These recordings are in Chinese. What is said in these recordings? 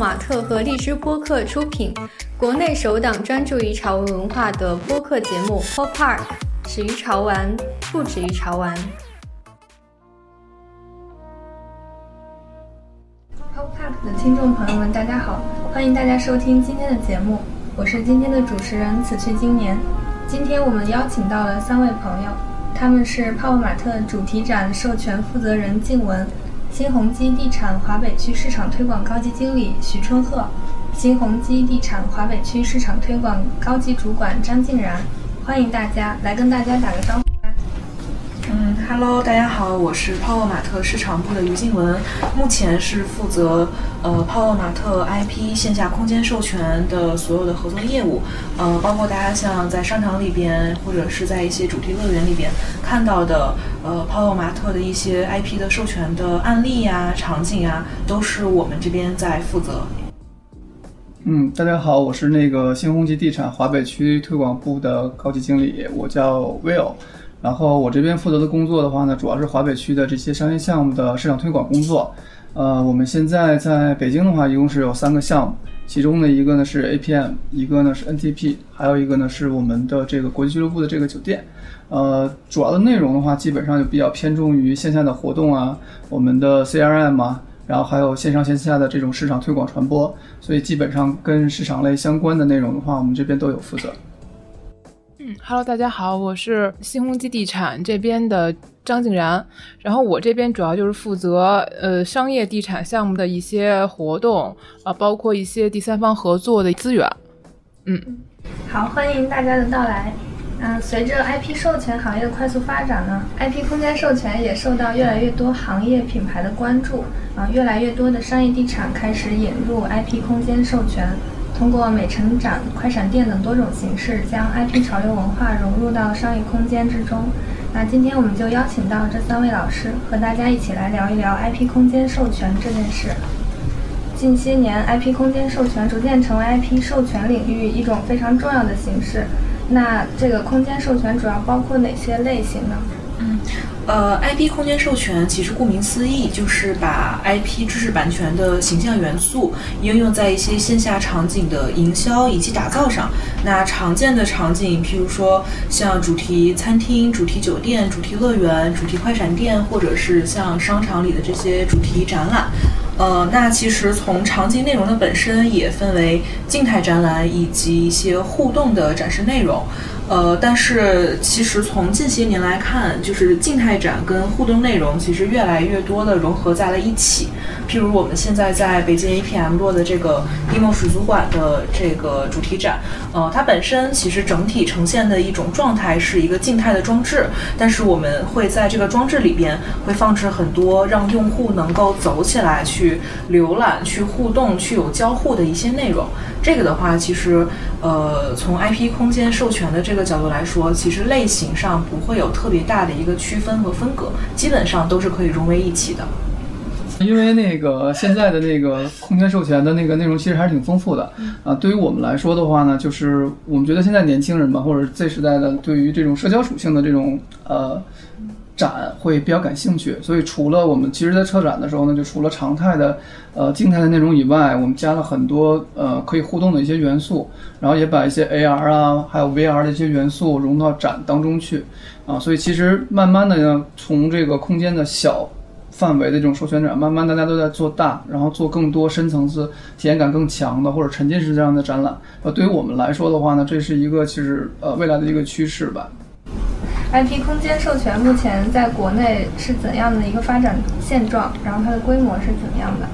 马特和荔枝播客出品，国内首档专注于潮文文化的播客节目《Pop Park》，始于潮玩，不止于潮玩。Pop Park 的听众朋友们，大家好，欢迎大家收听今天的节目，我是今天的主持人此去经年。今天我们邀请到了三位朋友，他们是泡泡玛特主题展授权负责人静雯。新鸿基地产华北区市场推广高级经理徐春鹤，新鸿基地产华北区市场推广高级主管张静然，欢迎大家来跟大家打个招呼。，Hello，大家好，我是泡泡玛特市场部的于静文，目前是负责呃泡泡玛特 IP 线下空间授权的所有的合作业务，呃，包括大家像在商场里边或者是在一些主题乐园里边看到的。呃，泡泡玛特的一些 IP 的授权的案例呀、场景呀，都是我们这边在负责。嗯，大家好，我是那个新鸿基地产华北区推广部的高级经理，我叫 Will。然后我这边负责的工作的话呢，主要是华北区的这些商业项目的市场推广工作。呃，我们现在在北京的话，一共是有三个项目，其中的一个呢是 APM，一个呢是 NTP，还有一个呢是我们的这个国际俱乐部的这个酒店。呃，主要的内容的话，基本上就比较偏重于线下的活动啊，我们的 CRM 啊，然后还有线上线下的这种市场推广传播，所以基本上跟市场类相关的内容的话，我们这边都有负责。嗯，Hello，大家好，我是新鸿基地产这边的张静然，然后我这边主要就是负责呃商业地产项目的一些活动啊，包括一些第三方合作的资源。嗯，好，欢迎大家的到来。嗯，随着 IP 授权行业的快速发展呢，IP 空间授权也受到越来越多行业品牌的关注。啊，越来越多的商业地产开始引入 IP 空间授权，通过美成展、快闪店等多种形式，将 IP 潮流文化融入到商业空间之中。那今天我们就邀请到这三位老师，和大家一起来聊一聊 IP 空间授权这件事。近些年，IP 空间授权逐渐成为 IP 授权领域一种非常重要的形式。那这个空间授权主要包括哪些类型呢？嗯，呃，IP 空间授权其实顾名思义，就是把 IP 知识版权的形象元素应用在一些线下场景的营销以及打造上。那常见的场景，譬如说像主题餐厅、主题酒店、主题乐园、主题快闪店，或者是像商场里的这些主题展览。呃，那其实从场景内容的本身也分为静态展览以及一些互动的展示内容。呃，但是其实从近些年来看，就是静态展跟互动内容其实越来越多的融合在了一起。譬如我们现在在北京 APM 落的这个地梦水族馆的这个主题展，呃，它本身其实整体呈现的一种状态是一个静态的装置，但是我们会在这个装置里边会放置很多让用户能够走起来去浏览、去互动、去有交互的一些内容。这个的话，其实呃，从 IP 空间授权的这个角度来说，其实类型上不会有特别大的一个区分和分隔，基本上都是可以融为一体的。因为那个现在的那个空间授权的那个内容其实还是挺丰富的啊。对于我们来说的话呢，就是我们觉得现在年轻人吧，或者 Z 时代的，对于这种社交属性的这种呃展会比较感兴趣。所以除了我们其实，在策展的时候呢，就除了常态的呃静态的内容以外，我们加了很多呃可以互动的一些元素，然后也把一些 AR 啊，还有 VR 的一些元素融到展当中去啊。所以其实慢慢的呢，从这个空间的小。范围的这种授权展，慢慢大家都在做大，然后做更多深层次、体验感更强的或者沉浸式这样的展览。呃，对于我们来说的话呢，这是一个其实呃未来的一个趋势吧。IP 空间授权目前在国内是怎样的一个发展现状？然后它的规模是怎么样的？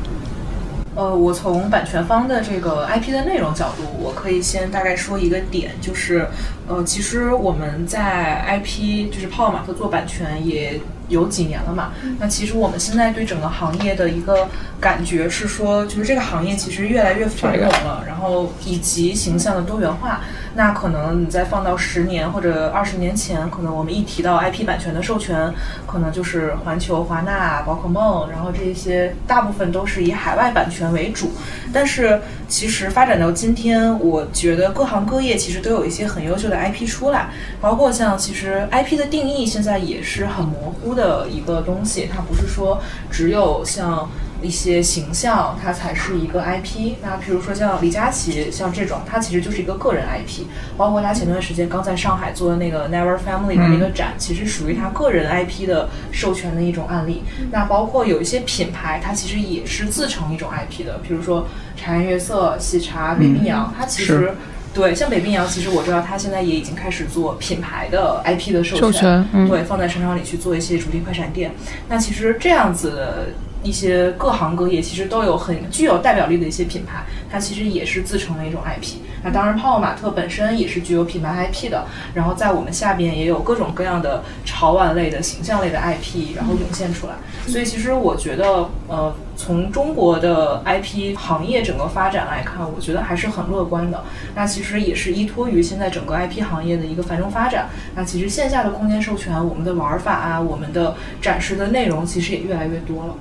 呃，我从版权方的这个 IP 的内容角度，我可以先大概说一个点，就是呃，其实我们在 IP 就是泡泡玛特做版权也。有几年了嘛？那其实我们现在对整个行业的一个感觉是说，就是这个行业其实越来越繁荣了，然后以及形象的多元化。那可能你再放到十年或者二十年前，可能我们一提到 IP 版权的授权，可能就是环球、华纳、宝可梦，然后这些大部分都是以海外版权为主。但是其实发展到今天，我觉得各行各业其实都有一些很优秀的 IP 出来，包括像其实 IP 的定义现在也是很模糊的一个东西，它不是说只有像。一些形象，它才是一个 IP。那比如说像李佳琦，像这种，它其实就是一个个人 IP。包括他前段时间刚在上海做的那个 Never Family 的那个展，其实属于他个人 IP 的授权的一种案例。那包括有一些品牌，它其实也是自成一种 IP 的，比如说茶颜悦色、喜茶、北冰洋，它其实。对，像北冰洋，其实我知道它现在也已经开始做品牌的 IP 的授权，对，放在商场里去做一些主题快闪店。那其实这样子一些各行各业，其实都有很具有代表力的一些品牌，它其实也是自成的一种 IP。那当然，泡泡玛特本身也是具有品牌 IP 的。然后在我们下边也有各种各样的潮玩类的形象类的 IP，然后涌现出来。所以其实我觉得，呃。从中国的 IP 行业整个发展来看，我觉得还是很乐观的。那其实也是依托于现在整个 IP 行业的一个繁荣发展。那其实线下的空间授权，我们的玩法啊，我们的展示的内容，其实也越来越多了。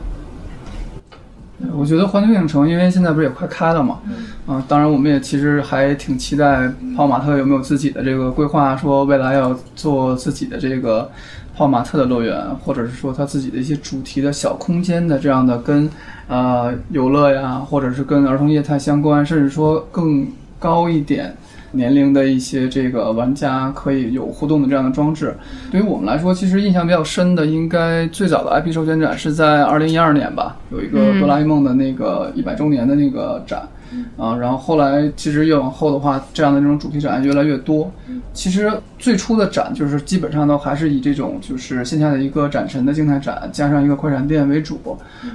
我觉得环球影城，因为现在不是也快开了嘛，啊，当然我们也其实还挺期待泡玛特有没有自己的这个规划，说未来要做自己的这个。泡玛特的乐园，或者是说他自己的一些主题的小空间的这样的跟，呃游乐呀，或者是跟儿童业态相关，甚至说更高一点年龄的一些这个玩家可以有互动的这样的装置。对于我们来说，其实印象比较深的，应该最早的 IP 授权展是在二零一二年吧，有一个哆啦 A 梦的那个一百周年的那个展。啊，然后后来其实越往后的话，这样的这种主题展越来越多。其实最初的展就是基本上都还是以这种就是线下的一个展陈的静态展，加上一个快闪店为主。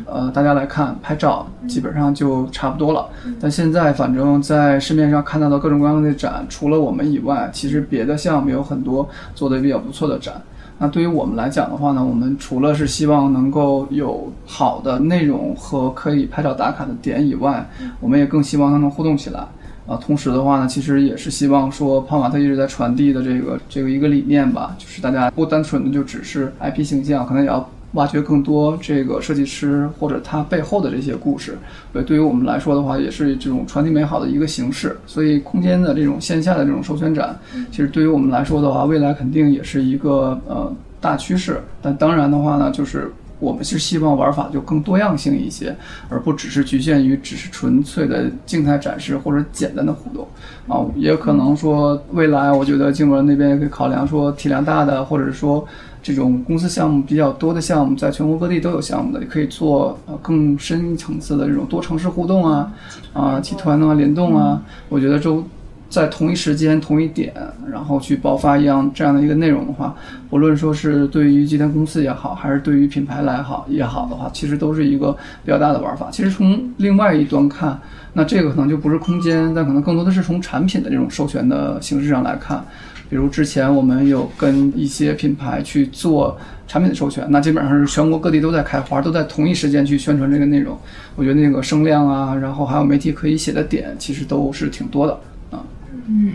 呃，大家来看拍照，基本上就差不多了。但现在反正在市面上看到的各种各样的展，除了我们以外，其实别的项目有很多做的比较不错的展。那对于我们来讲的话呢，我们除了是希望能够有好的内容和可以拍照打卡的点以外，我们也更希望它能互动起来。啊，同时的话呢，其实也是希望说，泡玛特一直在传递的这个这个一个理念吧，就是大家不单纯的就只是 IP 形象，可能也要。挖掘更多这个设计师或者他背后的这些故事，对，对于我们来说的话，也是这种传递美好的一个形式。所以，空间的这种线下的这种授权展，其实对于我们来说的话，未来肯定也是一个呃大趋势。但当然的话呢，就是我们是希望玩法就更多样性一些，而不只是局限于只是纯粹的静态展示或者简单的互动啊。也可能说未来，我觉得静文那边也可以考量说体量大的，或者是说。这种公司项目比较多的项目，在全国各地都有项目的，也可以做呃更深层次的这种多城市互动啊，啊集团啊联动啊，我觉得就在同一时间同一点，然后去爆发一样这样的一个内容的话，不论说是对于集团公司也好，还是对于品牌来好也好的话，其实都是一个比较大的玩法。其实从另外一端看，那这个可能就不是空间，但可能更多的是从产品的这种授权的形式上来看。比如之前我们有跟一些品牌去做产品的授权，那基本上是全国各地都在开花，都在同一时间去宣传这个内容。我觉得那个声量啊，然后还有媒体可以写的点，其实都是挺多的啊。嗯，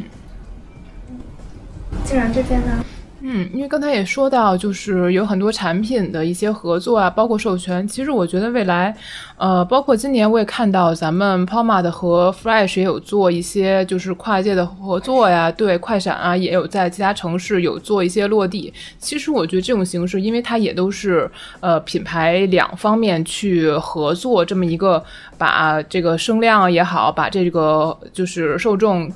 竟然这边呢？嗯，因为刚才也说到，就是有很多产品的一些合作啊，包括授权。其实我觉得未来，呃，包括今年我也看到咱们 Poma 的和 Fresh 也有做一些就是跨界的合作呀，对，快闪啊也有在其他城市有做一些落地。其实我觉得这种形式，因为它也都是呃品牌两方面去合作，这么一个把这个声量也好，把这个就是受众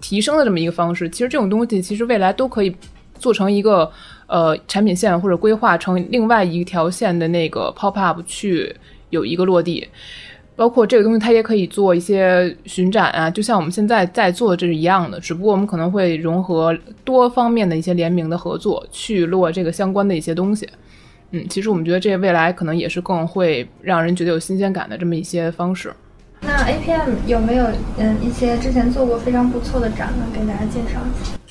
提升的这么一个方式。其实这种东西，其实未来都可以。做成一个呃产品线，或者规划成另外一条线的那个 pop up 去有一个落地，包括这个东西它也可以做一些巡展啊，就像我们现在在做的这是一样的，只不过我们可能会融合多方面的一些联名的合作去落这个相关的一些东西。嗯，其实我们觉得这未来可能也是更会让人觉得有新鲜感的这么一些方式。那 APM 有没有嗯一些之前做过非常不错的展呢？给大家介绍一下。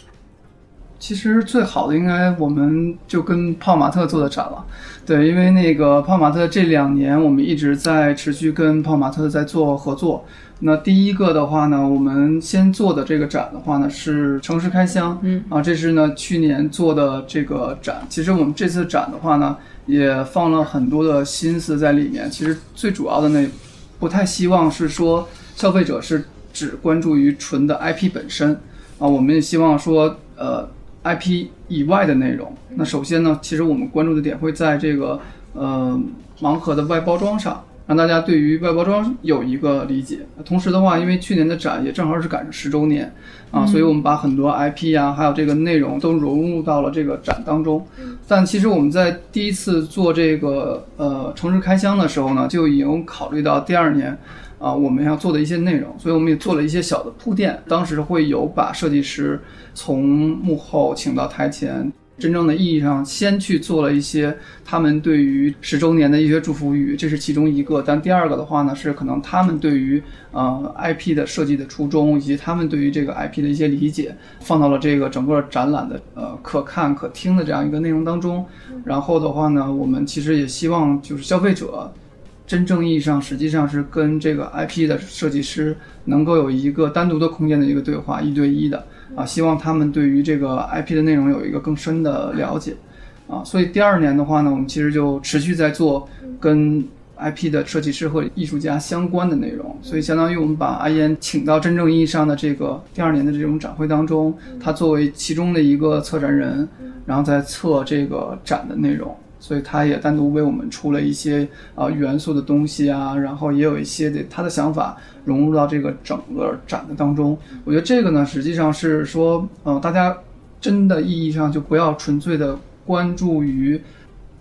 其实最好的应该我们就跟泡玛特做的展了，对，因为那个泡玛特这两年我们一直在持续跟泡玛特在做合作。那第一个的话呢，我们先做的这个展的话呢是城市开箱，嗯啊，这是呢去年做的这个展。其实我们这次展的话呢也放了很多的心思在里面。其实最主要的呢，不太希望是说消费者是只关注于纯的 IP 本身啊，我们也希望说呃。IP 以外的内容，那首先呢，其实我们关注的点会在这个呃盲盒的外包装上让大家对于外包装有一个理解。同时的话，因为去年的展也正好是赶上十周年啊，所以我们把很多 IP 啊、还有这个内容都融入到了这个展当中。但其实我们在第一次做这个呃城市开箱的时候呢，就已经考虑到第二年。啊，我们要做的一些内容，所以我们也做了一些小的铺垫。当时会有把设计师从幕后请到台前，真正的意义上先去做了一些他们对于十周年的一些祝福语，这是其中一个。但第二个的话呢，是可能他们对于呃 IP 的设计的初衷，以及他们对于这个 IP 的一些理解，放到了这个整个展览的呃可看可听的这样一个内容当中。然后的话呢，我们其实也希望就是消费者。真正意义上，实际上是跟这个 IP 的设计师能够有一个单独的空间的一个对话，一对一的啊，希望他们对于这个 IP 的内容有一个更深的了解啊。所以第二年的话呢，我们其实就持续在做跟 IP 的设计师和艺术家相关的内容，所以相当于我们把阿烟请到真正意义上的这个第二年的这种展会当中，他作为其中的一个策展人，然后再策这个展的内容。所以他也单独为我们出了一些啊元素的东西啊，然后也有一些的他的想法融入到这个整个展的当中。我觉得这个呢，实际上是说，呃，大家真的意义上就不要纯粹的关注于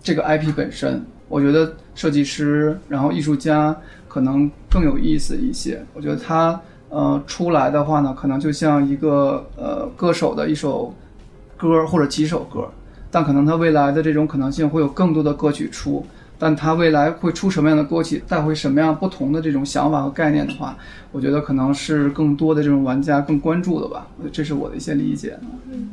这个 IP 本身。我觉得设计师，然后艺术家可能更有意思一些。我觉得他呃出来的话呢，可能就像一个呃歌手的一首歌或者几首歌。但可能他未来的这种可能性会有更多的歌曲出，但他未来会出什么样的歌曲，带回什么样不同的这种想法和概念的话，我觉得可能是更多的这种玩家更关注的吧。这是我的一些理解。嗯，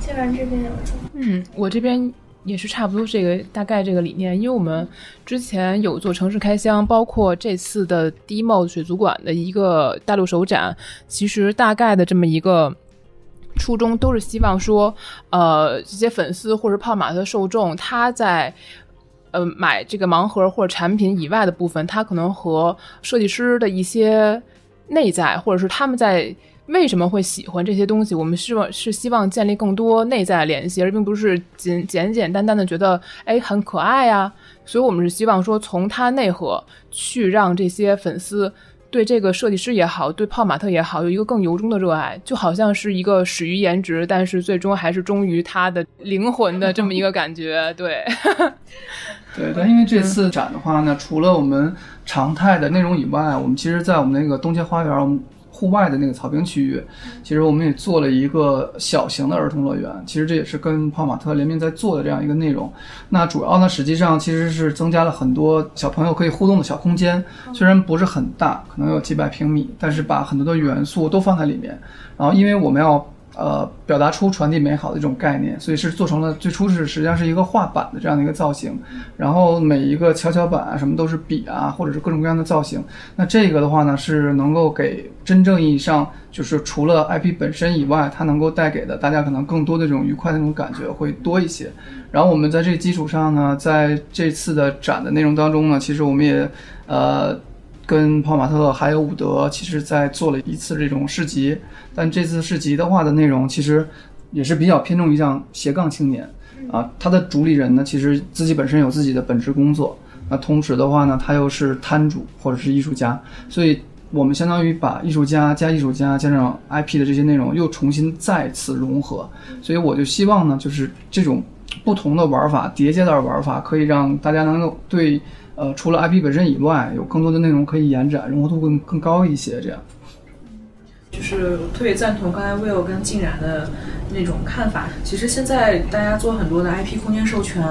这边有嗯，我这边也是差不多这个大概这个理念，因为我们之前有做城市开箱，包括这次的 DMO 水族馆的一个大陆首展，其实大概的这么一个。初衷都是希望说，呃，这些粉丝或者泡玛特受众，他在呃买这个盲盒或者产品以外的部分，他可能和设计师的一些内在，或者是他们在为什么会喜欢这些东西，我们希望是希望建立更多内在联系，而并不是简简简单单的觉得哎很可爱呀。所以我们是希望说，从它内核去让这些粉丝。对这个设计师也好，对泡玛特也好，有一个更由衷的热爱，就好像是一个始于颜值，但是最终还是忠于他的灵魂的这么一个感觉。对，对，但因为这次展的话呢，除了我们常态的内容以外，我们其实在我们那个东街花园，我们。户外的那个草坪区域，其实我们也做了一个小型的儿童乐园。其实这也是跟泡玛特联名在做的这样一个内容。那主要呢，实际上其实是增加了很多小朋友可以互动的小空间，虽然不是很大，可能有几百平米，但是把很多的元素都放在里面。然后，因为我们要。呃，表达出传递美好的一种概念，所以是做成了最初是实际上是一个画板的这样的一个造型，然后每一个跷跷板啊什么都是笔啊，或者是各种各样的造型。那这个的话呢，是能够给真正意义上就是除了 IP 本身以外，它能够带给的大家可能更多的这种愉快的那种感觉会多一些。然后我们在这个基础上呢，在这次的展的内容当中呢，其实我们也呃。跟泡玛特还有伍德，其实在做了一次这种市集，但这次市集的话的内容其实也是比较偏重于像斜杠青年啊，他的主理人呢，其实自己本身有自己的本职工作，那同时的话呢，他又是摊主或者是艺术家，所以我们相当于把艺术家加艺术家加上 IP 的这些内容又重新再次融合，所以我就希望呢，就是这种不同的玩法叠加的玩法，可以让大家能够对。呃，除了 IP 本身以外，有更多的内容可以延展，融合度更更高一些。这样，就是特别赞同刚才 Will 跟静然的那种看法。其实现在大家做很多的 IP 空间授权。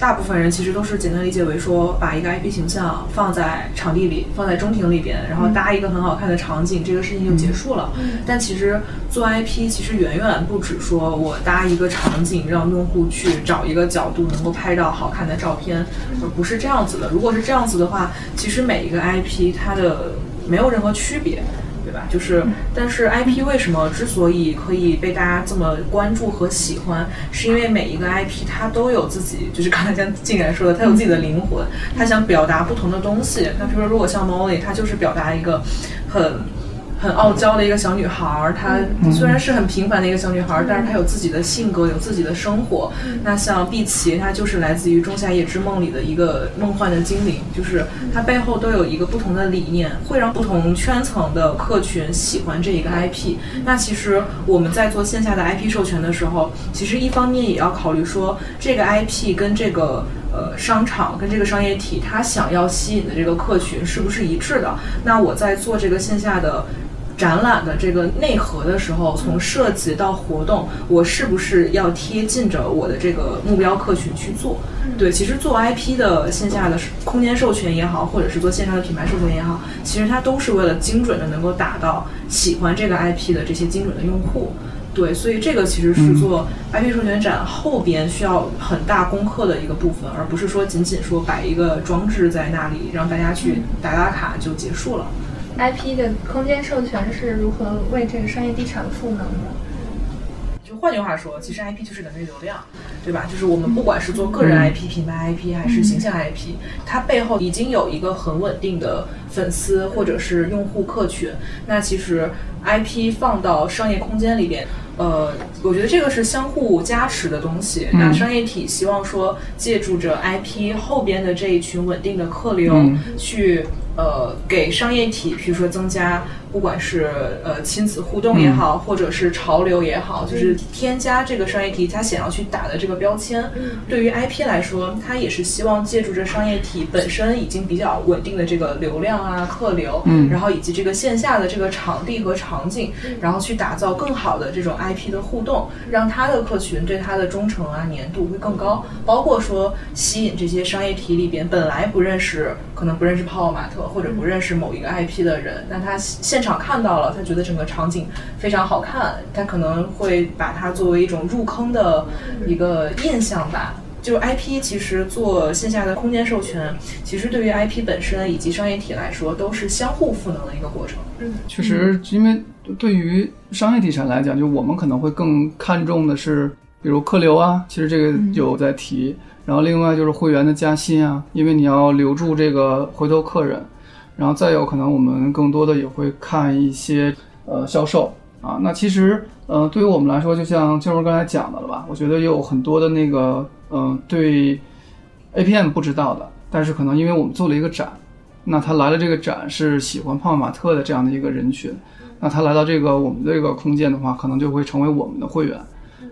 大部分人其实都是简单理解为说，把一个 IP 形象放在场地里，放在中庭里边，然后搭一个很好看的场景，这个事情就结束了。但其实做 IP 其实远远不止说我搭一个场景，让用户去找一个角度能够拍到好看的照片，而不是这样子的。如果是这样子的话，其实每一个 IP 它的没有任何区别。就是，但是 IP 为什么之所以可以被大家这么关注和喜欢，是因为每一个 IP 它都有自己，就是刚才像静然说的，它有自己的灵魂，它想表达不同的东西。那比如说，如果像 Molly，它就是表达一个很很傲娇的一个小女孩，她虽然是很平凡的一个小女孩，但是她有自己的性格，有自己的生活。那像碧琪，她就是来自于《仲夏夜之梦》里的一个梦幻的精灵。就是她背后都有一个不同的理念，会让不同圈层的客群喜欢这一个 IP。那其实我们在做线下的 IP 授权的时候，其实一方面也要考虑说这个 IP 跟这个呃商场跟这个商业体它想要吸引的这个客群是不是一致的。那我在做这个线下的。展览的这个内核的时候，从设计到活动，我是不是要贴近着我的这个目标客群去做？对，其实做 IP 的线下的空间授权也好，或者是做线上的品牌授权也好，其实它都是为了精准的能够打到喜欢这个 IP 的这些精准的用户。对，所以这个其实是做 IP 授权展后边需要很大功课的一个部分，而不是说仅仅说摆一个装置在那里让大家去打打卡就结束了。IP 的空间授权是如何为这个商业地产赋能的？就换句话说，其实 IP 就是等于流量，对吧？就是我们不管是做个人 IP、品牌 IP 还是形象 IP，它背后已经有一个很稳定的粉丝或者是用户客群。那其实 IP 放到商业空间里边，呃，我觉得这个是相互加持的东西。那商业体希望说借助着 IP 后边的这一群稳定的客流去。呃，给商业体，比如说增加。不管是呃亲子互动也好，或者是潮流也好，就是添加这个商业体他想要去打的这个标签。对于 IP 来说，它也是希望借助这商业体本身已经比较稳定的这个流量啊、客流，然后以及这个线下的这个场地和场景，然后去打造更好的这种 IP 的互动，让他的客群对他的忠诚啊、粘度会更高。包括说吸引这些商业体里边本来不认识，可能不认识泡泡玛特或者不认识某一个 IP 的人，那他现现场看到了，他觉得整个场景非常好看，他可能会把它作为一种入坑的一个印象吧。就 IP 其实做线下的空间授权，其实对于 IP 本身以及商业体来说，都是相互赋能的一个过程。嗯，确实，因为对于商业地产来讲，就我们可能会更看重的是，比如客流啊，其实这个有在提。然后另外就是会员的加薪啊，因为你要留住这个回头客人。然后再有可能，我们更多的也会看一些呃销售啊。那其实，呃，对于我们来说，就像秋儿刚才讲的了吧？我觉得也有很多的那个，嗯，对 APM 不知道的，但是可能因为我们做了一个展，那他来了这个展是喜欢泡泡玛特的这样的一个人群，那他来到这个我们这个空间的话，可能就会成为我们的会员。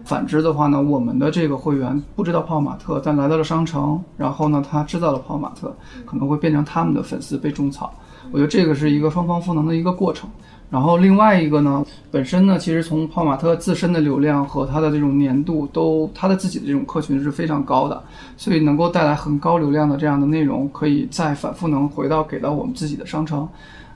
反之的话呢，我们的这个会员不知道泡泡玛特，但来到了商城，然后呢，他知道了泡泡玛特，可能会变成他们的粉丝被种草。我觉得这个是一个双方赋能的一个过程。然后另外一个呢，本身呢，其实从泡泡玛特自身的流量和它的这种粘度，都它的自己的这种客群是非常高的，所以能够带来很高流量的这样的内容，可以再反复能回到给到我们自己的商城。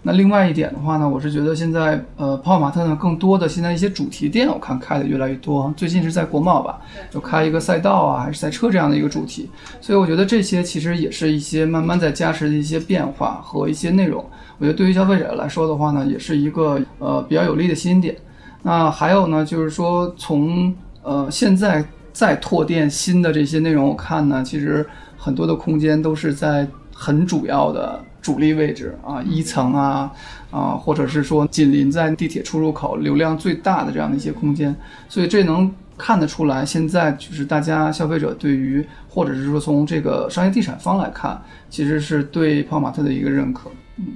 那另外一点的话呢，我是觉得现在呃，泡泡玛特呢，更多的现在一些主题店，我看开的越来越多。最近是在国贸吧，就开一个赛道啊，还是赛车这样的一个主题。所以我觉得这些其实也是一些慢慢在加持的一些变化和一些内容。我觉得对于消费者来说的话呢，也是一个呃比较有利的吸引点。那还有呢，就是说从呃现在再拓店新的这些内容，我看呢，其实很多的空间都是在很主要的。主力位置啊，一层啊，啊，或者是说紧邻在地铁出入口、流量最大的这样的一些空间，所以这能看得出来，现在就是大家消费者对于，或者是说从这个商业地产方来看，其实是对泡玛特的一个认可。嗯，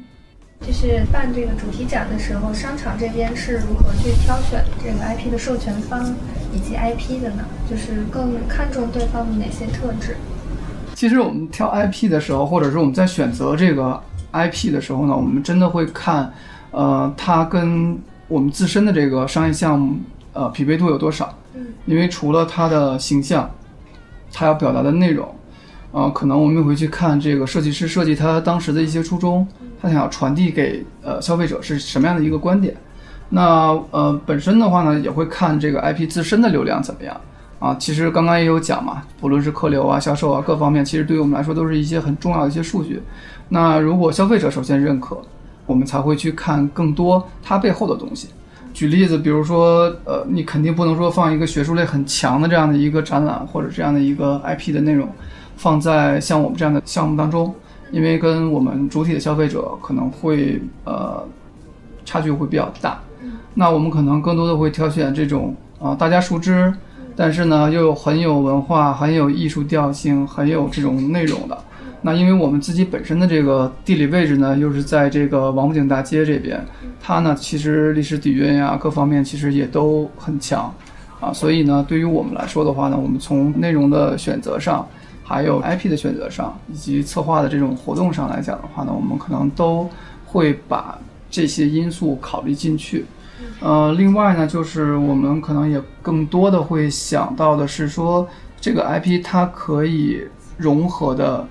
就是办这个主题展的时候，商场这边是如何去挑选这个 IP 的授权方以及 IP 的呢？就是更看重对方的哪些特质？其实我们挑 IP 的时候，或者是我们在选择这个 IP 的时候呢，我们真的会看，呃，它跟我们自身的这个商业项目，呃，匹配度有多少。嗯。因为除了它的形象，它要表达的内容，呃，可能我们会去看这个设计师设计他当时的一些初衷，他想要传递给呃消费者是什么样的一个观点。那呃，本身的话呢，也会看这个 IP 自身的流量怎么样。啊，其实刚刚也有讲嘛，不论是客流啊、销售啊各方面，其实对于我们来说都是一些很重要的一些数据。那如果消费者首先认可，我们才会去看更多它背后的东西。举例子，比如说，呃，你肯定不能说放一个学术类很强的这样的一个展览或者这样的一个 IP 的内容，放在像我们这样的项目当中，因为跟我们主体的消费者可能会呃差距会比较大。那我们可能更多的会挑选这种啊大家熟知。但是呢，又很有文化、很有艺术调性、很有这种内容的，那因为我们自己本身的这个地理位置呢，又是在这个王府井大街这边，它呢其实历史底蕴呀各方面其实也都很强啊，所以呢对于我们来说的话呢，我们从内容的选择上，还有 IP 的选择上，以及策划的这种活动上来讲的话呢，我们可能都会把这些因素考虑进去。呃，另外呢，就是我们可能也更多的会想到的是说，这个 IP 它可以融合的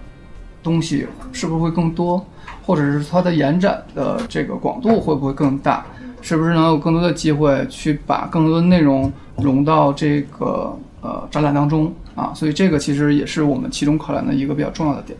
东西是不是会更多，或者是它的延展的这个广度会不会更大，是不是能有更多的机会去把更多的内容融到这个呃展览当中啊？所以这个其实也是我们其中考量的一个比较重要的点。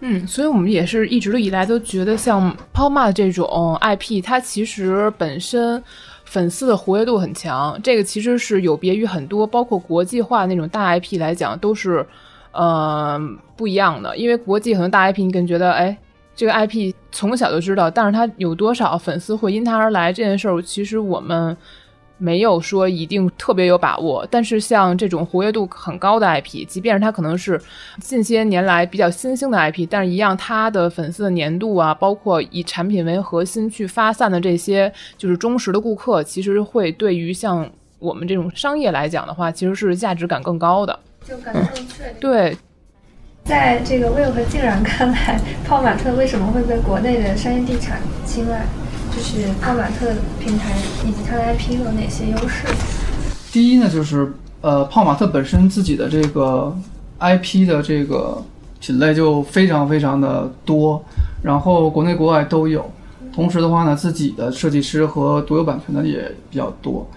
嗯，所以我们也是一直以来都觉得，像泡玛这种 IP，它其实本身粉丝的活跃度很强。这个其实是有别于很多包括国际化那种大 IP 来讲，都是呃不一样的。因为国际很多大 IP，你可能觉得，哎，这个 IP 从小就知道，但是它有多少粉丝会因它而来这件事儿，其实我们。没有说一定特别有把握，但是像这种活跃度很高的 IP，即便是它可能是近些年来比较新兴的 IP，但是一样它的粉丝的粘度啊，包括以产品为核心去发散的这些就是忠实的顾客，其实会对于像我们这种商业来讲的话，其实是价值感更高的，就感更确定。对，在这个 Will 和静然看来，泡玛特为什么会被国内的商业地产青睐？就是泡玛特平台以及它的 IP 有哪些优势？第一呢，就是呃，泡玛特本身自己的这个 IP 的这个品类就非常非常的多，然后国内国外都有。同时的话呢，自己的设计师和独有版权的也比较多。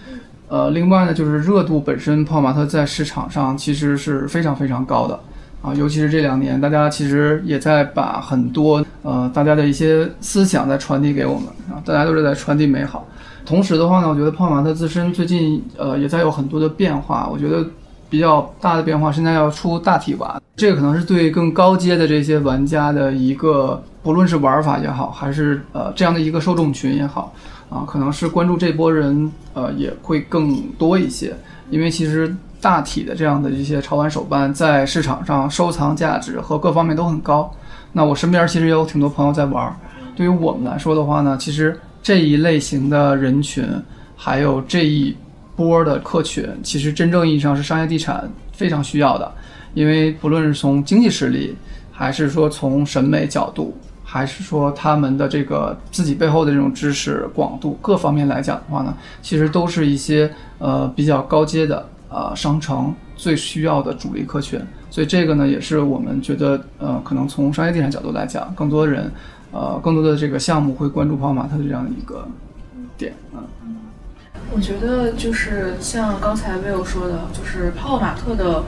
呃，另外呢，就是热度本身，泡玛特在市场上其实是非常非常高的。啊，尤其是这两年，大家其实也在把很多呃大家的一些思想在传递给我们啊，大家都是在传递美好。同时的话呢，我觉得泡玛特自身最近呃也在有很多的变化。我觉得比较大的变化，现在要出大体玩，这个可能是对更高阶的这些玩家的一个，不论是玩法也好，还是呃这样的一个受众群也好，啊，可能是关注这波人呃也会更多一些，因为其实。大体的这样的一些潮玩手办，在市场上收藏价值和各方面都很高。那我身边其实也有挺多朋友在玩。对于我们来说的话呢，其实这一类型的人群，还有这一波的客群，其实真正意义上是商业地产非常需要的。因为不论是从经济实力，还是说从审美角度，还是说他们的这个自己背后的这种知识广度各方面来讲的话呢，其实都是一些呃比较高阶的。呃，商城最需要的主力客群，所以这个呢，也是我们觉得，呃，可能从商业地产角度来讲，更多人，呃，更多的这个项目会关注泡泡玛特这样一个点啊。我觉得就是像刚才 Will 说的，就是泡玛特的，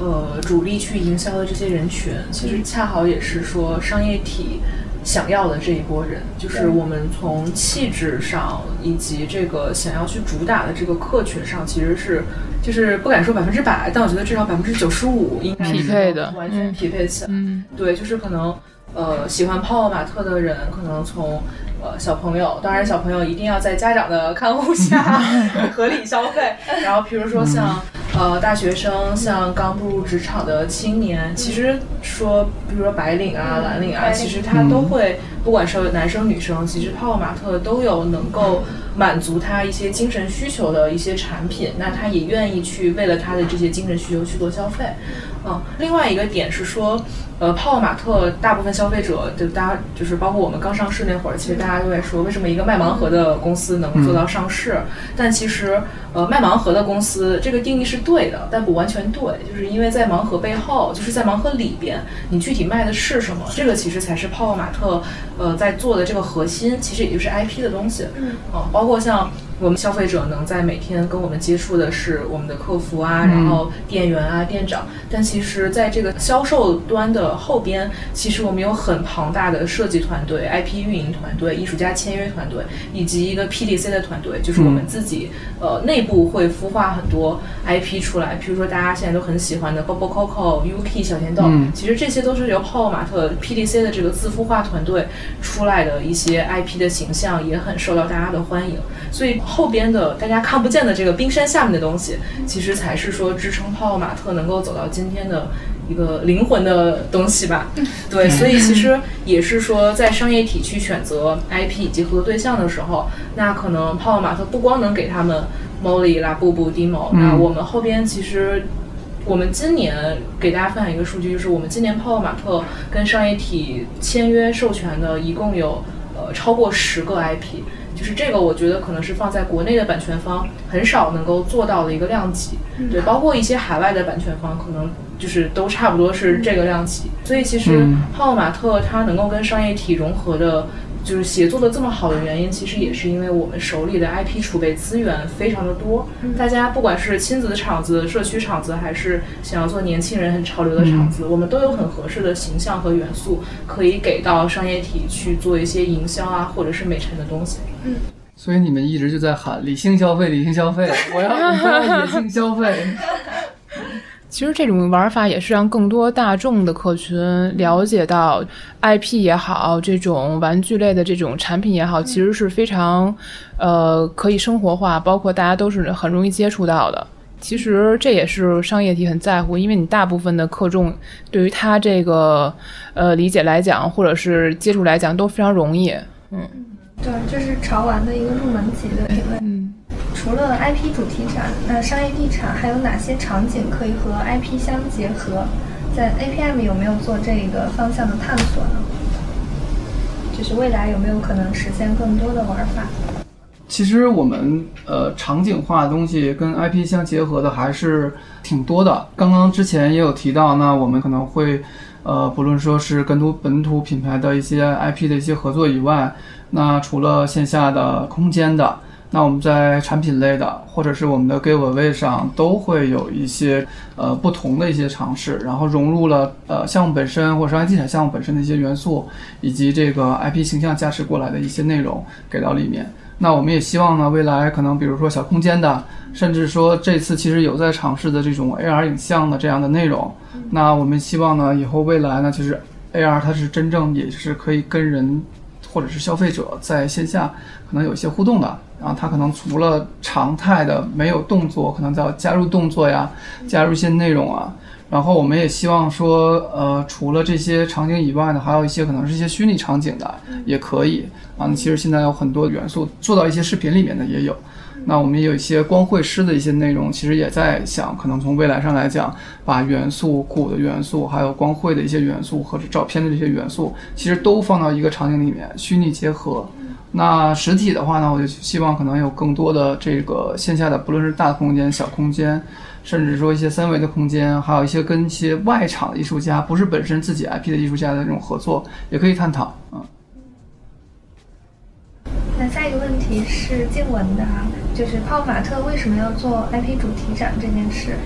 呃，主力去营销的这些人群，其实恰好也是说商业体。想要的这一波人，就是我们从气质上以及这个想要去主打的这个客群上，其实是就是不敢说百分之百，但我觉得至少百分之九十五应该匹配的，完全匹配起来。嗯，对，就是可能呃喜欢泡泡玛特的人，可能从呃小朋友，当然小朋友一定要在家长的看护下 合理消费。然后比如说像。呃，大学生像刚步入职场的青年，其实说，比如说白领啊、蓝领啊，其实他都会，不管是男生女生，其实泡泡玛特都有能够满足他一些精神需求的一些产品，那他也愿意去为了他的这些精神需求去做消费。嗯，另外一个点是说。呃，泡泡玛特大部分消费者，就大家就是包括我们刚上市那会儿，其实大家都在说，为什么一个卖盲盒的公司能做到上市？但其实，呃，卖盲盒的公司这个定义是对的，但不完全对，就是因为在盲盒背后，就是在盲盒里边，你具体卖的是什么？这个其实才是泡泡玛特，呃，在做的这个核心，其实也就是 IP 的东西。嗯，包括像。我们消费者能在每天跟我们接触的是我们的客服啊，然后店员啊、店长，但其实在这个销售端的后边，其实我们有很庞大的设计团队、IP 运营团队、艺术家签约团队，以及一个 PDC 的团队，就是我们自己呃内部会孵化很多 IP 出来，比如说大家现在都很喜欢的 Bobo Coco、UK 小甜豆，其实这些都是由泡泡玛特 PDC 的这个自孵化团队出来的一些 IP 的形象，也很受到大家的欢迎，所以。后边的大家看不见的这个冰山下面的东西，其实才是说支撑泡泡玛特能够走到今天的一个灵魂的东西吧。对，所以其实也是说，在商业体去选择 IP 以及合作对象的时候，那可能泡泡玛特不光能给他们 Molly 啦、布布、Dimo，那我们后边其实。我们今年给大家分享一个数据，就是我们今年泡泡玛特跟商业体签约授权的一共有呃超过十个 IP，就是这个我觉得可能是放在国内的版权方很少能够做到的一个量级，对，包括一些海外的版权方可能就是都差不多是这个量级，所以其实泡泡玛特它能够跟商业体融合的。就是协作的这么好的原因，其实也是因为我们手里的 IP 储备资源非常的多。大家不管是亲子的场子、社区场子，还是想要做年轻人很潮流的场子，我们都有很合适的形象和元素，可以给到商业体去做一些营销啊，或者是美陈的东西。嗯，所以你们一直就在喊理性消费，理性消费，我要我要野性消费。其实这种玩法也是让更多大众的客群了解到，IP 也好，这种玩具类的这种产品也好，其实是非常，呃，可以生活化，包括大家都是很容易接触到的。其实这也是商业体很在乎，因为你大部分的客重对于他这个呃理解来讲，或者是接触来讲都非常容易。嗯，对，这是潮玩的一个入门级的品类。嗯。除了 IP 主题展，那商业地产还有哪些场景可以和 IP 相结合？在 APM 有没有做这个方向的探索呢？就是未来有没有可能实现更多的玩法？其实我们呃场景化的东西跟 IP 相结合的还是挺多的。刚刚之前也有提到，那我们可能会呃不论说是跟土本土品牌的一些 IP 的一些合作以外，那除了线下的空间的。那我们在产品类的，或者是我们的 giveaway 上，都会有一些呃不同的一些尝试，然后融入了呃项目本身或者商业地产项目本身的一些元素，以及这个 IP 形象加持过来的一些内容给到里面。那我们也希望呢，未来可能比如说小空间的，甚至说这次其实有在尝试的这种 AR 影像的这样的内容。那我们希望呢，以后未来呢，其实 AR 它是真正也是可以跟人或者是消费者在线下可能有一些互动的。然后它可能除了常态的没有动作，可能要加入动作呀，加入一些内容啊。然后我们也希望说，呃，除了这些场景以外呢，还有一些可能是一些虚拟场景的，也可以啊。其实现在有很多元素做到一些视频里面的也有。那我们也有一些光绘师的一些内容，其实也在想，可能从未来上来讲，把元素、鼓的元素，还有光绘的一些元素或者照片的这些元素，其实都放到一个场景里面，虚拟结合。那实体的话呢，我就希望可能有更多的这个线下的，不论是大空间、小空间，甚至说一些三维的空间，还有一些跟一些外场的艺术家，不是本身自己 IP 的艺术家的这种合作，也可以探讨嗯。那下一个问题是静文的啊，就是泡泡玛特为什么要做 IP 主题展这件事？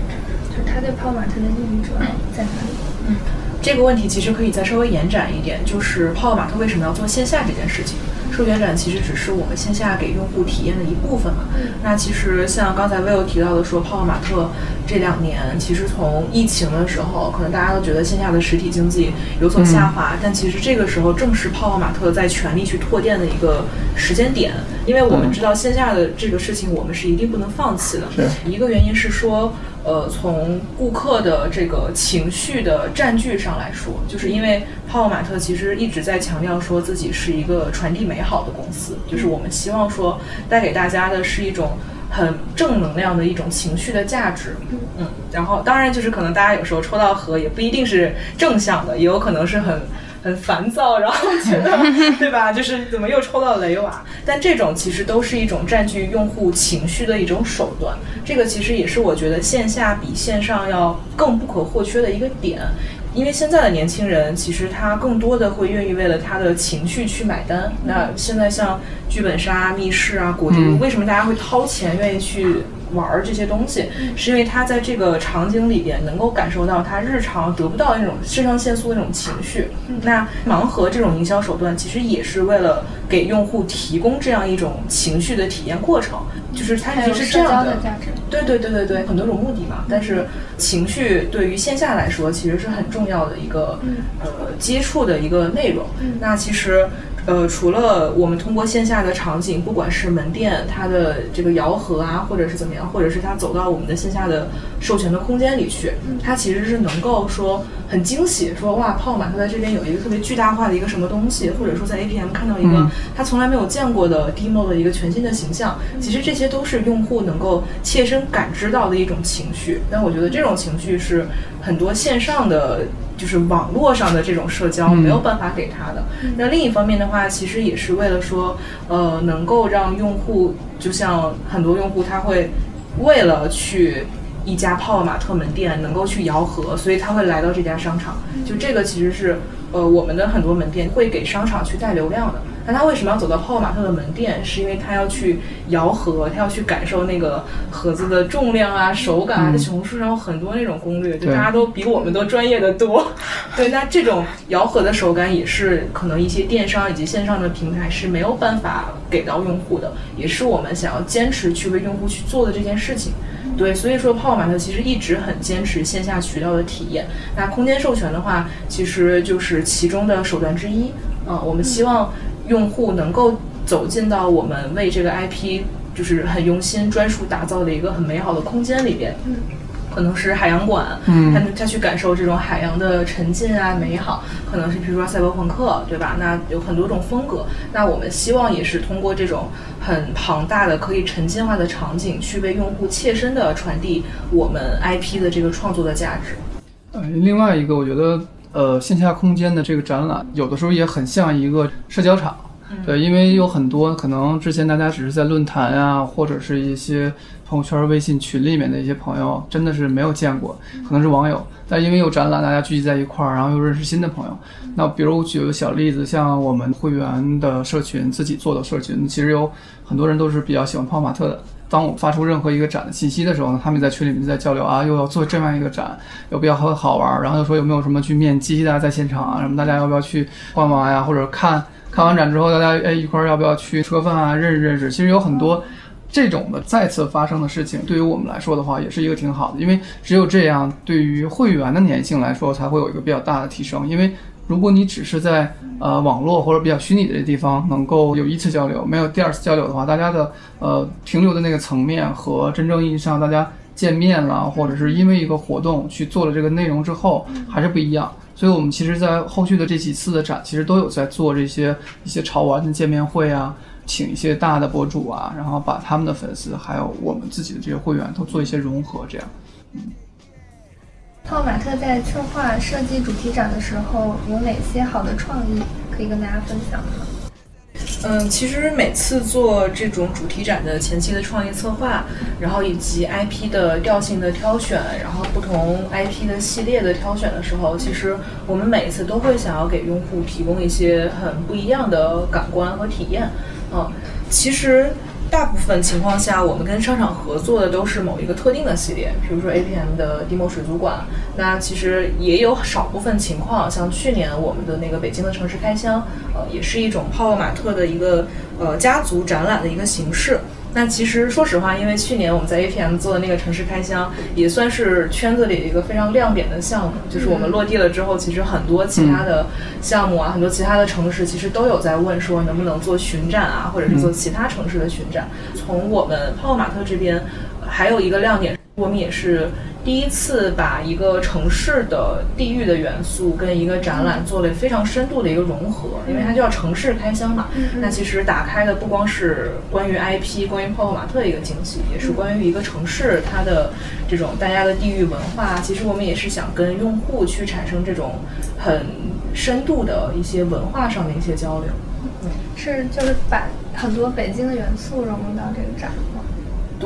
就是他对泡泡玛特的意义主要在哪里？嗯，这个问题其实可以再稍微延展一点，就是泡泡玛特为什么要做线下这件事情？授权展其实只是我们线下给用户体验的一部分嘛。那其实像刚才 Will 提到的说，泡泡玛特这两年其实从疫情的时候，可能大家都觉得线下的实体经济有所下滑，但其实这个时候正是泡泡玛特在全力去拓店的一个时间点，因为我们知道线下的这个事情我们是一定不能放弃的。一个原因是说。呃，从顾客的这个情绪的占据上来说，就是因为泡泡玛特其实一直在强调说自己是一个传递美好的公司，就是我们希望说带给大家的是一种很正能量的一种情绪的价值。嗯，然后当然就是可能大家有时候抽到盒也不一定是正向的，也有可能是很。很烦躁，然后 觉得对吧？就是怎么又抽到雷瓦？但这种其实都是一种占据用户情绪的一种手段。这个其实也是我觉得线下比线上要更不可或缺的一个点，因为现在的年轻人其实他更多的会愿意为了他的情绪去买单。那现在像剧本杀、密室啊、果汁，为什么大家会掏钱愿意去？玩这些东西，是因为他在这个场景里边能够感受到他日常得不到那种肾上腺素的那种情绪。那盲盒这种营销手段，其实也是为了给用户提供这样一种情绪的体验过程，就是它其实是这样的。对对对对对，很多种目的嘛。但是情绪对于线下来说，其实是很重要的一个呃接触的一个内容。那其实。呃，除了我们通过线下的场景，不管是门店它的这个摇盒啊，或者是怎么样，或者是它走到我们的线下的授权的空间里去，它其实是能够说很惊喜，说哇，泡泡玛特在这边有一个特别巨大化的一个什么东西，或者说在 APM 看到一个他从来没有见过的 demo 的一个全新的形象，其实这些都是用户能够切身感知到的一种情绪。但我觉得这种情绪是很多线上的。就是网络上的这种社交没有办法给他的。那另一方面的话，其实也是为了说，呃，能够让用户，就像很多用户他会为了去一家泡泡玛特门店能够去摇盒，所以他会来到这家商场。就这个其实是，呃，我们的很多门店会给商场去带流量的。那他为什么要走到泡泡玛特的门店？是因为他要去摇盒，他要去感受那个盒子的重量啊、手感啊。在小红书上有很多那种攻略，就大家都比我们都专业的多。对，那这种摇盒的手感也是可能一些电商以及线上的平台是没有办法给到用户的，也是我们想要坚持去为用户去做的这件事情。对，所以说泡泡玛特其实一直很坚持线下渠道的体验。那空间授权的话，其实就是其中的手段之一。嗯，我们希望。用户能够走进到我们为这个 IP 就是很用心专属打造的一个很美好的空间里边，嗯，可能是海洋馆，嗯，他他去感受这种海洋的沉浸啊美好，可能是比如说赛博朋克，对吧？那有很多种风格，那我们希望也是通过这种很庞大的可以沉浸化的场景，去为用户切身的传递我们 IP 的这个创作的价值。呃，另外一个我觉得。呃，线下空间的这个展览，有的时候也很像一个社交场，对，因为有很多可能之前大家只是在论坛啊，或者是一些朋友圈、微信群里面的一些朋友，真的是没有见过，可能是网友，但因为有展览，大家聚集在一块儿，然后又认识新的朋友。那比如举个小例子，像我们会员的社群，自己做的社群，其实有很多人都是比较喜欢泡玛特的。当我发出任何一个展的信息的时候呢，他们在群里面就在交流啊，又要做这样一个展，有比较很好玩，然后又说有没有什么去面基的，在现场啊，什么大家要不要去逛逛呀，或者看看完展之后，大家哎一块儿要不要去吃个饭啊，认识认识。其实有很多这种的再次发生的事情，对于我们来说的话，也是一个挺好的，因为只有这样，对于会员的粘性来说，才会有一个比较大的提升，因为。如果你只是在呃网络或者比较虚拟的地方能够有一次交流，没有第二次交流的话，大家的呃停留的那个层面和真正意义上大家见面了，或者是因为一个活动去做了这个内容之后，还是不一样。所以我们其实，在后续的这几次的展，其实都有在做这些一些潮玩的见面会啊，请一些大的博主啊，然后把他们的粉丝还有我们自己的这些会员都做一些融合，这样，嗯。泡玛特在策划设计主题展的时候，有哪些好的创意可以跟大家分享呢？嗯，其实每次做这种主题展的前期的创意策划，然后以及 IP 的调性的挑选，然后不同 IP 的系列的挑选的时候，其实我们每一次都会想要给用户提供一些很不一样的感官和体验。嗯，其实。大部分情况下，我们跟商场合作的都是某一个特定的系列，比如说 APM 的 Demo 水族馆。那其实也有少部分情况，像去年我们的那个北京的城市开箱，呃，也是一种泡泡玛特的一个呃家族展览的一个形式。那其实说实话，因为去年我们在 APM 做的那个城市开箱，也算是圈子里一个非常亮点的项目。就是我们落地了之后，其实很多其他的项目啊，很多其他的城市其实都有在问说能不能做巡展啊，或者是做其他城市的巡展。从我们泡泡玛特这边，还有一个亮点，我们也是。第一次把一个城市的地域的元素跟一个展览做了非常深度的一个融合，因为它叫城市开箱嘛。那其实打开的不光是关于 IP、关于泡泡玛特的一个惊喜，也是关于一个城市它的这种大家的地域文化。其实我们也是想跟用户去产生这种很深度的一些文化上的一些交流。嗯，是就是把很多北京的元素融入到这个展吗？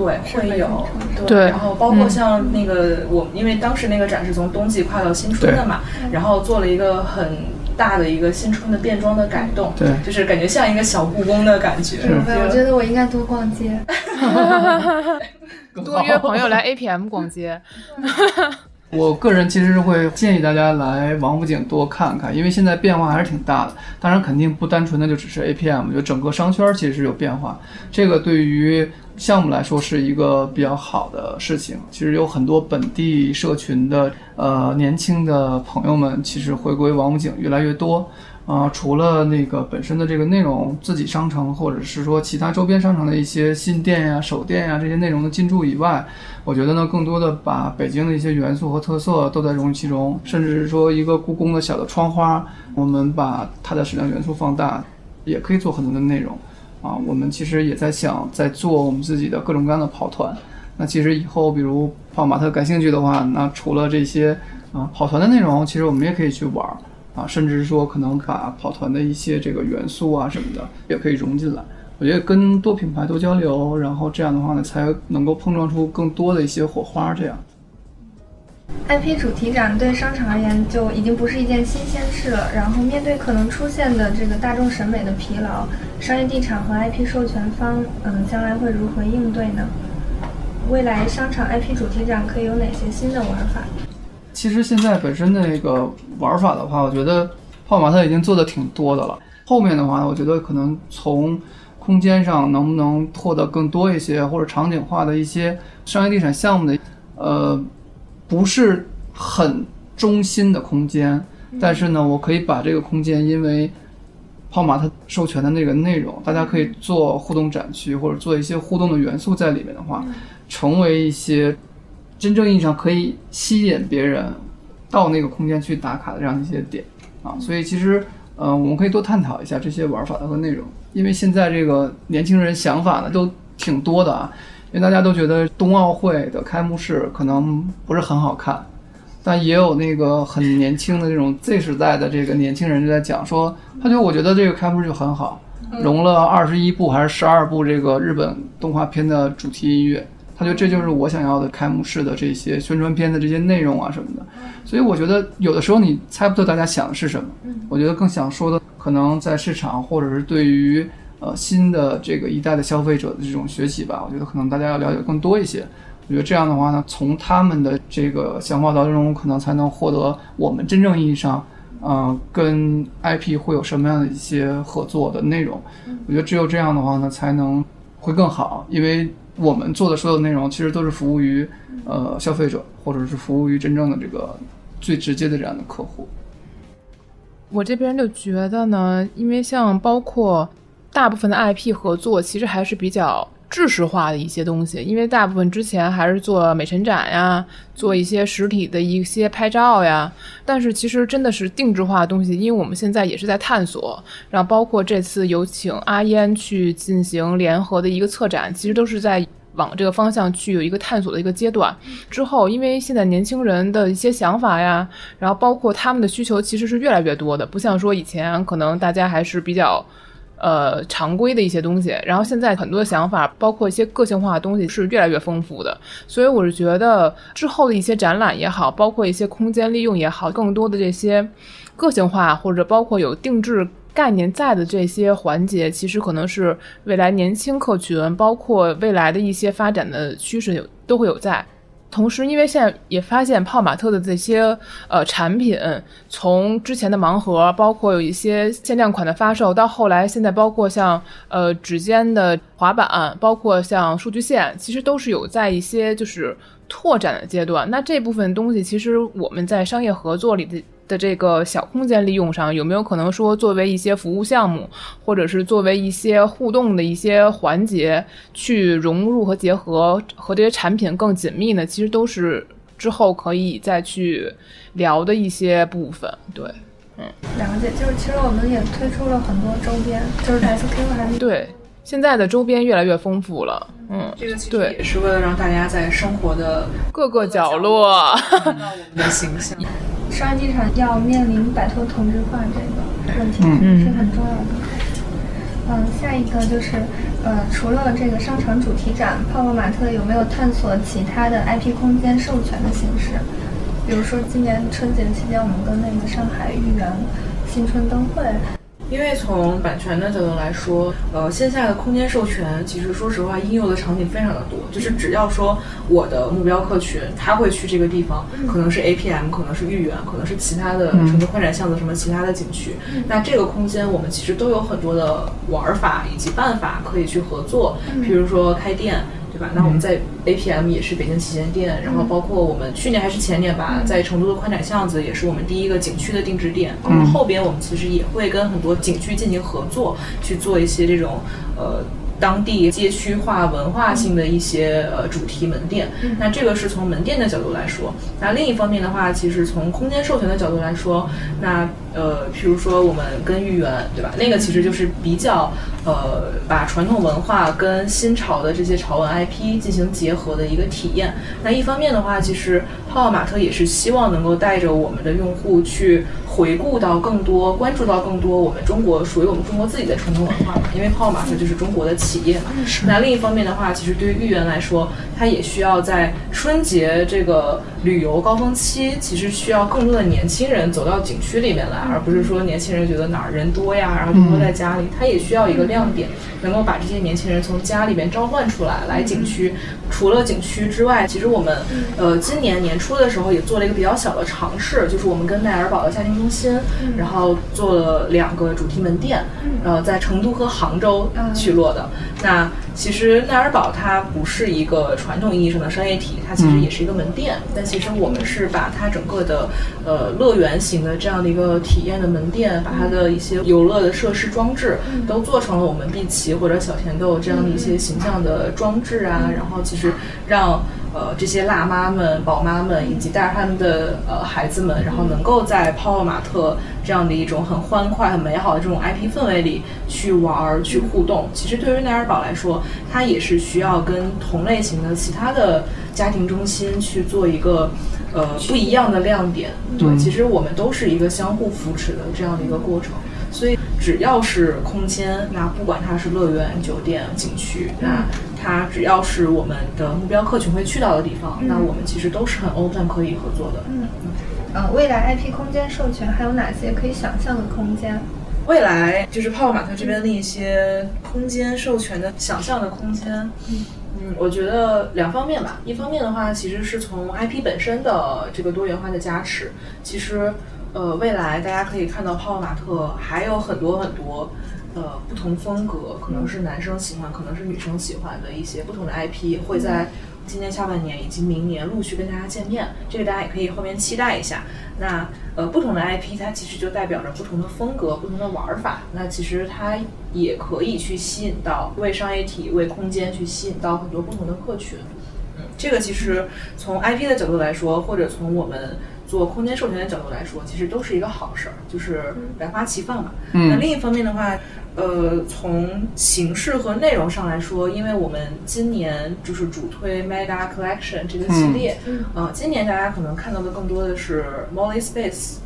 对，会有对，然后包括像那个我，因为当时那个展是从冬季跨到新春的嘛，然后做了一个很大的一个新春的变装的改动，对，就是感觉像一个小故宫的感觉。我觉得我应该多逛街，多约朋友来 APM 逛街。我个人其实是会建议大家来王府井多看看，因为现在变化还是挺大的。当然，肯定不单纯的就只是 APM，就整个商圈其实是有变化。这个对于项目来说是一个比较好的事情。其实有很多本地社群的呃年轻的朋友们，其实回归王府井越来越多。啊、除了那个本身的这个内容自己商城，或者是说其他周边商城的一些新店呀、手店呀这些内容的进驻以外，我觉得呢，更多的把北京的一些元素和特色都在融入其中，甚至是说一个故宫的小的窗花，我们把它的矢量元素放大，也可以做很多的内容。啊，我们其实也在想，在做我们自己的各种各样的跑团。那其实以后，比如泡马特感兴趣的话，那除了这些啊跑团的内容，其实我们也可以去玩儿啊，甚至说可能把跑团的一些这个元素啊什么的也可以融进来。我觉得跟多品牌多交流，然后这样的话呢，才能够碰撞出更多的一些火花。这样。IP 主题展对商场而言就已经不是一件新鲜事了。然后面对可能出现的这个大众审美的疲劳，商业地产和 IP 授权方，嗯，将来会如何应对呢？未来商场 IP 主题展可以有哪些新的玩法？其实现在本身的那个玩法的话，我觉得泡泡玛特已经做的挺多的了。后面的话，我觉得可能从空间上能不能拓得更多一些，或者场景化的一些商业地产项目的，呃，不是很中心的空间，但是呢，我可以把这个空间，因为泡玛特授权的那个内容，大家可以做互动展区，或者做一些互动的元素在里面的话，成为一些真正意义上可以吸引别人到那个空间去打卡的这样一些点啊，所以其实。呃，我们可以多探讨一下这些玩法的和内容，因为现在这个年轻人想法呢都挺多的啊，因为大家都觉得冬奥会的开幕式可能不是很好看，但也有那个很年轻的这种 Z 时代的这个年轻人就在讲说，他就我觉得这个开幕式就很好，融了二十一部还是十二部这个日本动画片的主题音乐。他觉得这就是我想要的开幕式的这些宣传片的这些内容啊什么的，所以我觉得有的时候你猜不透大家想的是什么。我觉得更想说的，可能在市场或者是对于呃新的这个一代的消费者的这种学习吧，我觉得可能大家要了解更多一些。我觉得这样的话呢，从他们的这个想法当中，可能才能获得我们真正意义上，呃，跟 IP 会有什么样的一些合作的内容。我觉得只有这样的话呢，才能会更好，因为。我们做的所有内容，其实都是服务于呃消费者，或者是服务于真正的这个最直接的这样的客户。我这边就觉得呢，因为像包括大部分的 IP 合作，其实还是比较制式化的一些东西，因为大部分之前还是做美陈展呀，做一些实体的一些拍照呀。但是其实真的是定制化的东西，因为我们现在也是在探索，然后包括这次有请阿嫣去进行联合的一个策展，其实都是在。往这个方向去有一个探索的一个阶段之后，因为现在年轻人的一些想法呀，然后包括他们的需求其实是越来越多的，不像说以前可能大家还是比较呃常规的一些东西，然后现在很多想法，包括一些个性化的东西是越来越丰富的，所以我是觉得之后的一些展览也好，包括一些空间利用也好，更多的这些个性化或者包括有定制。概念在的这些环节，其实可能是未来年轻客群，包括未来的一些发展的趋势有都会有在。同时，因为现在也发现泡玛特的这些呃产品，从之前的盲盒，包括有一些限量款的发售，到后来现在包括像呃指尖的滑板，包括像数据线，其实都是有在一些就是拓展的阶段。那这部分东西，其实我们在商业合作里的。的这个小空间利用上，有没有可能说作为一些服务项目，或者是作为一些互动的一些环节去融入和结合，和这些产品更紧密呢？其实都是之后可以再去聊的一些部分。对，嗯，了解。就是其实我们也推出了很多周边，就是 SQ 还对。现在的周边越来越丰富了，嗯，这个其实也是为了让大家在生活的各个角落 看到我们的形象。商业地产要面临摆脱同质化这个问题，嗯是很重要的。嗯，下一个就是，呃，除了这个商场主题展，泡泡玛特有没有探索其他的 IP 空间授权的形式？比如说今年春节期间，我们跟那个上海豫园新春灯会因为从版权的角度来说，呃，线下的空间授权，其实说实话，应用的场景非常的多。就是只要说我的目标客群他会去这个地方，可能是 APM，可能是豫园，可能是其他的城市宽展巷子什么其他的景区。那这个空间我们其实都有很多的玩法以及办法可以去合作，比如说开店。对吧？那我们在 APM 也是北京旗舰店，然后包括我们去年还是前年吧，在成都的宽窄巷子也是我们第一个景区的定制店。嗯，后边我们其实也会跟很多景区进行合作，去做一些这种呃。当地街区化、文化性的一些呃主题门店，那这个是从门店的角度来说。那另一方面的话，其实从空间授权的角度来说，那呃，譬如说我们跟豫园，对吧？那个其实就是比较呃，把传统文化跟新潮的这些潮文 IP 进行结合的一个体验。那一方面的话，其实泡泡玛特也是希望能够带着我们的用户去。回顾到更多，关注到更多我们中国属于我们中国自己的传统文化嘛？因为泡泡玛特就是中国的企业嘛。那另一方面的话，其实对于豫园来说，它也需要在春节这个旅游高峰期，其实需要更多的年轻人走到景区里面来，而不是说年轻人觉得哪儿人多呀，然后就窝在家里。它也需要一个亮点，能够把这些年轻人从家里面召唤出来，来景区。除了景区之外，其实我们呃今年年初的时候也做了一个比较小的尝试，就是我们跟奈尔堡的家庭中心，然后做了两个主题门店，呃，在成都和杭州去落的。那其实奈尔堡它不是一个传统意义上的商业体，它其实也是一个门店。但其实我们是把它整个的呃乐园型的这样的一个体验的门店，把它的一些游乐的设施装置都做成了我们碧琪或者小甜豆这样的一些形象的装置啊，然后其实让。呃，这些辣妈们、宝妈们，以及带着他们的呃孩子们，然后能够在泡泡玛特这样的一种很欢快、很美好的这种 IP 氛围里去玩儿、去互动。其实对于奈尔堡来说，它也是需要跟同类型的其他的家庭中心去做一个呃不一样的亮点。对，其实我们都是一个相互扶持的这样的一个过程。所以只要是空间，那不管它是乐园、酒店、景区，那它只要是我们的目标客群会去到的地方，那我们其实都是很 open 可以合作的。嗯嗯，未来 IP 空间授权还有哪些可以想象的空间？未来就是泡泡玛特这边的一些空间授权的想象的空间。嗯嗯，我觉得两方面吧，一方面的话，其实是从 IP 本身的这个多元化的加持，其实。呃，未来大家可以看到泡泡玛特还有很多很多，呃，不同风格，可能是男生喜欢，可能是女生喜欢的一些不同的 IP，会在今年下半年以及明年陆续跟大家见面。这个大家也可以后面期待一下。那呃，不同的 IP 它其实就代表着不同的风格、不同的玩法。那其实它也可以去吸引到为商业体、为空间去吸引到很多不同的客群。嗯，这个其实从 IP 的角度来说，或者从我们。做空间授权的角度来说，其实都是一个好事儿，就是百花齐放嘛。那另一方面的话，呃，从形式和内容上来说，因为我们今年就是主推 Mega Collection 这个系列，啊，今年大家可能看到的更多的是 Molly Space。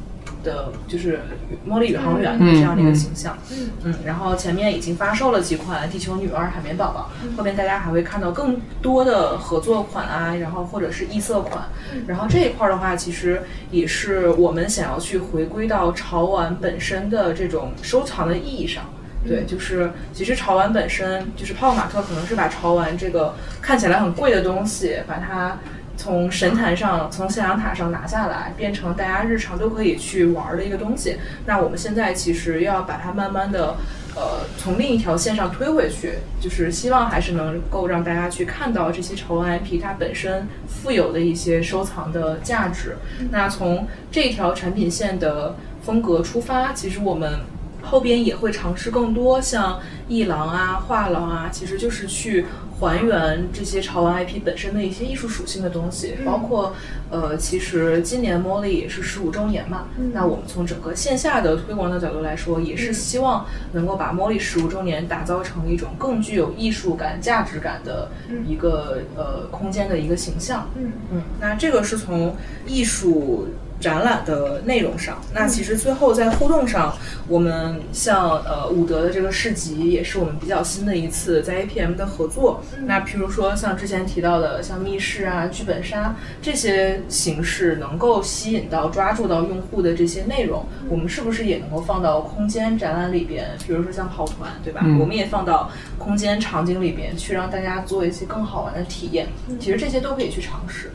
的就是茉莉宇航员的这样的一个形象，嗯。嗯，然后前面已经发售了几款地球女儿、海绵宝宝，后面大家还会看到更多的合作款啊，然后或者是异色款，然后这一块的话，其实也是我们想要去回归到潮玩本身的这种收藏的意义上，对，就是其实潮玩本身就是泡泡玛特可能是把潮玩这个看起来很贵的东西，把它。从神坛上，从信仰塔上拿下来，变成大家日常都可以去玩的一个东西。那我们现在其实要把它慢慢的，呃，从另一条线上推回去，就是希望还是能够让大家去看到这些潮玩 IP 它本身富有的一些收藏的价值。那从这条产品线的风格出发，其实我们。后边也会尝试更多像艺廊啊、画廊啊，其实就是去还原这些潮玩 IP 本身的一些艺术属性的东西。包括呃，其实今年 Molly 也是十五周年嘛，那我们从整个线下的推广的角度来说，也是希望能够把 Molly 十五周年打造成一种更具有艺术感、价值感的一个呃空间的一个形象。嗯嗯，那这个是从艺术。展览的内容上。那其实最后在互动上，我们像呃伍德的这个市集也是我们比较新的一次在 APM 的合作。那譬如说像之前提到的像密室啊、剧本杀这些形式，能够吸引到、抓住到用户的这些内容，我们是不是也能够放到空间展览里边？比如说像跑团，对吧？嗯我们也放到空间场景里边去，让大家做一些更好玩的体验。其实这些都可以去尝试。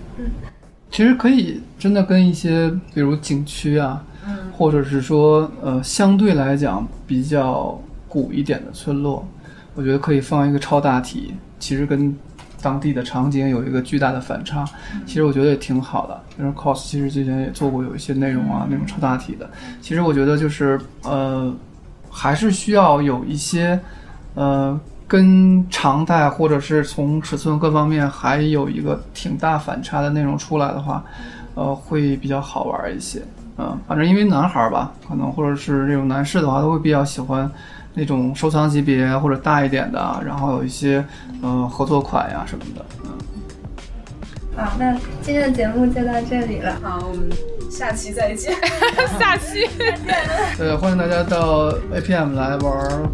其实可以真的跟一些比如景区啊，嗯或者是说呃相对来讲比较古一点的村落，我觉得可以放一个超大体，其实跟当地的场景有一个巨大的反差。其实我觉得也挺好的。比如 cos 其实之前也做过有一些内容啊，那种超大体的。其实我觉得就是呃，还是需要有一些呃。跟常态或者是从尺寸各方面还有一个挺大反差的内容出来的话，呃，会比较好玩一些。嗯，反正因为男孩儿吧，可能或者是那种男士的话，都会比较喜欢那种收藏级别或者大一点的，然后有一些呃合作款呀什么的。嗯，好，那今天的节目就到这里了。好，我们下期再见。下期再见。对，欢迎大家到 APM 来玩儿